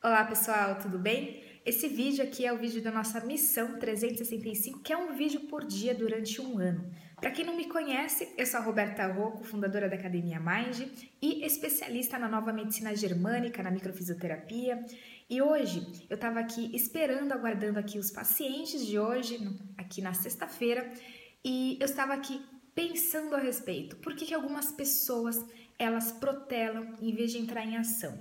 Olá pessoal, tudo bem? Esse vídeo aqui é o vídeo da nossa missão 365, que é um vídeo por dia durante um ano. Para quem não me conhece, eu sou a Roberta Rocco, fundadora da Academia Mind e especialista na nova medicina germânica, na microfisioterapia. E hoje eu estava aqui esperando, aguardando aqui os pacientes de hoje, aqui na sexta-feira, e eu estava aqui pensando a respeito. Por que, que algumas pessoas elas protelam em vez de entrar em ação?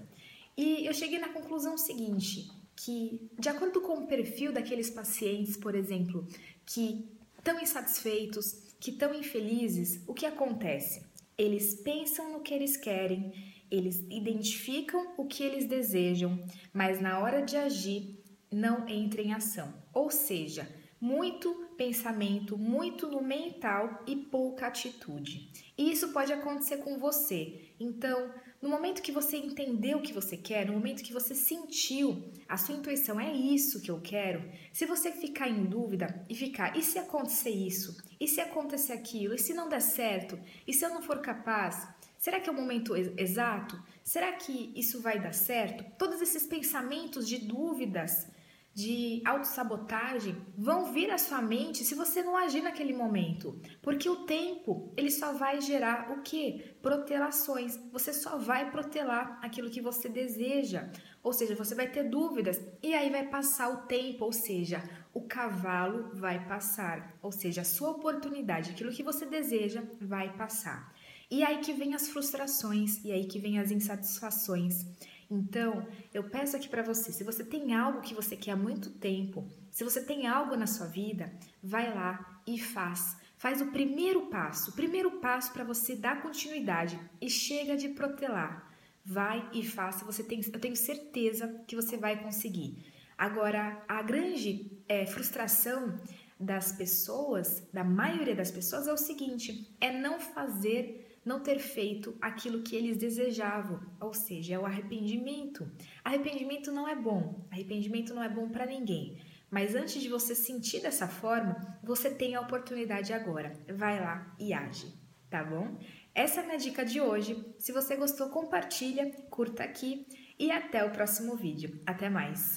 E eu cheguei na conclusão seguinte, que de acordo com o perfil daqueles pacientes, por exemplo, que estão insatisfeitos, que estão infelizes, o que acontece? Eles pensam no que eles querem, eles identificam o que eles desejam, mas na hora de agir não entram em ação. Ou seja, muito pensamento, muito no mental e pouca atitude. E isso pode acontecer com você. Então, no momento que você entendeu o que você quer, no momento que você sentiu a sua intuição, é isso que eu quero. Se você ficar em dúvida e ficar, e se acontecer isso? E se acontecer aquilo? E se não der certo? E se eu não for capaz? Será que é o momento exato? Será que isso vai dar certo? Todos esses pensamentos de dúvidas de autossabotagem vão vir à sua mente se você não agir naquele momento. Porque o tempo, ele só vai gerar o que? Protelações. Você só vai protelar aquilo que você deseja. Ou seja, você vai ter dúvidas e aí vai passar o tempo, ou seja, o cavalo vai passar. Ou seja, a sua oportunidade, aquilo que você deseja, vai passar. E aí que vem as frustrações, e aí que vem as insatisfações. Então, eu peço aqui para você, se você tem algo que você quer há muito tempo, se você tem algo na sua vida, vai lá e faz. Faz o primeiro passo, o primeiro passo para você dar continuidade e chega de protelar. Vai e faça, você tem, eu tenho certeza que você vai conseguir. Agora, a grande é, frustração das pessoas, da maioria das pessoas, é o seguinte: é não fazer não ter feito aquilo que eles desejavam, ou seja, é o arrependimento. Arrependimento não é bom, arrependimento não é bom para ninguém. Mas antes de você sentir dessa forma, você tem a oportunidade agora. Vai lá e age, tá bom? Essa é a minha dica de hoje. Se você gostou, compartilha, curta aqui e até o próximo vídeo. Até mais!